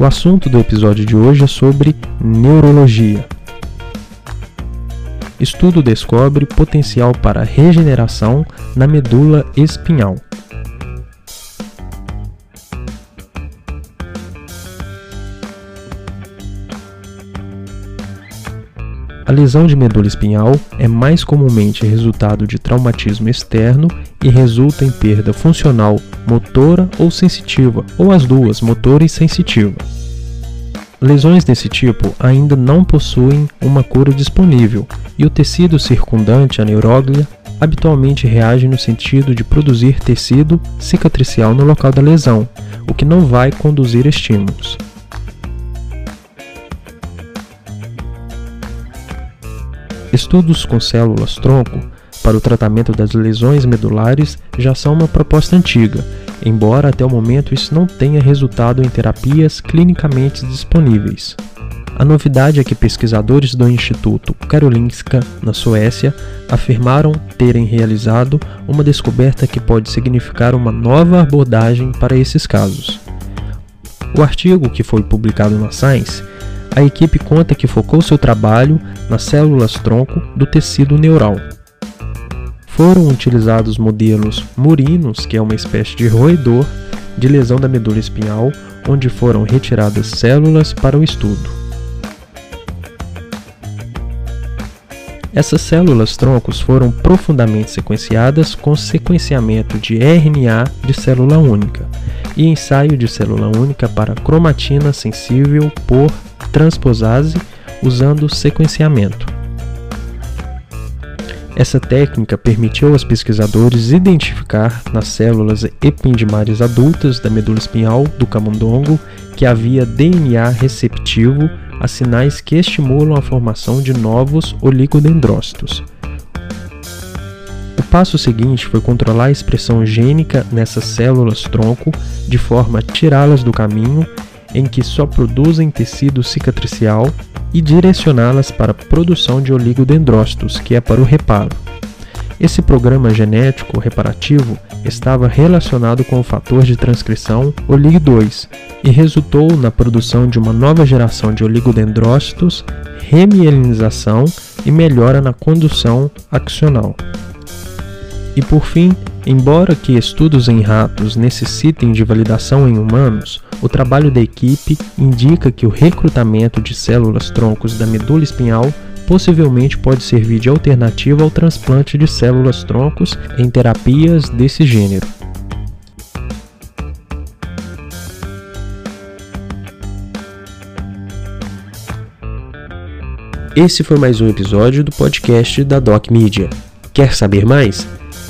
O assunto do episódio de hoje é sobre neurologia. Estudo descobre potencial para regeneração na medula espinhal. A lesão de medula espinhal é mais comumente resultado de traumatismo externo e resulta em perda funcional motora ou sensitiva, ou as duas, motora e sensitiva. Lesões desse tipo ainda não possuem uma cura disponível e o tecido circundante à neuróglia habitualmente reage no sentido de produzir tecido cicatricial no local da lesão, o que não vai conduzir estímulos. Estudos com células tronco para o tratamento das lesões medulares já são uma proposta antiga, embora até o momento isso não tenha resultado em terapias clinicamente disponíveis. A novidade é que pesquisadores do Instituto Karolinska, na Suécia, afirmaram terem realizado uma descoberta que pode significar uma nova abordagem para esses casos. O artigo, que foi publicado na Science, a equipe conta que focou seu trabalho nas células tronco do tecido neural, foram utilizados modelos murinos, que é uma espécie de roedor de lesão da medula espinhal, onde foram retiradas células para o estudo. Essas células troncos foram profundamente sequenciadas com sequenciamento de RNA de célula única e ensaio de célula única para cromatina sensível por transposase usando sequenciamento. Essa técnica permitiu aos pesquisadores identificar nas células ependimárias adultas da medula espinhal do camundongo que havia DNA receptivo a sinais que estimulam a formação de novos oligodendrócitos. O passo seguinte foi controlar a expressão gênica nessas células tronco de forma a tirá-las do caminho em que só produzem tecido cicatricial e direcioná-las para a produção de oligodendrócitos, que é para o reparo. Esse programa genético reparativo estava relacionado com o fator de transcrição OLIG2 e resultou na produção de uma nova geração de oligodendrócitos, remielinização e melhora na condução axonal. E por fim, embora que estudos em ratos necessitem de validação em humanos, o trabalho da equipe indica que o recrutamento de células troncos da medula espinhal possivelmente pode servir de alternativa ao transplante de células troncos em terapias desse gênero. Esse foi mais um episódio do podcast da Doc Media. Quer saber mais?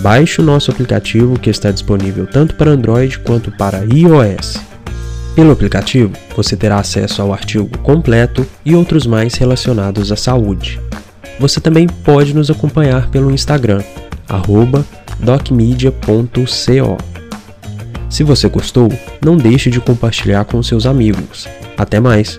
Baixe o nosso aplicativo que está disponível tanto para Android quanto para iOS. Pelo aplicativo, você terá acesso ao artigo completo e outros mais relacionados à saúde. Você também pode nos acompanhar pelo Instagram, docmedia.co. Se você gostou, não deixe de compartilhar com seus amigos. Até mais!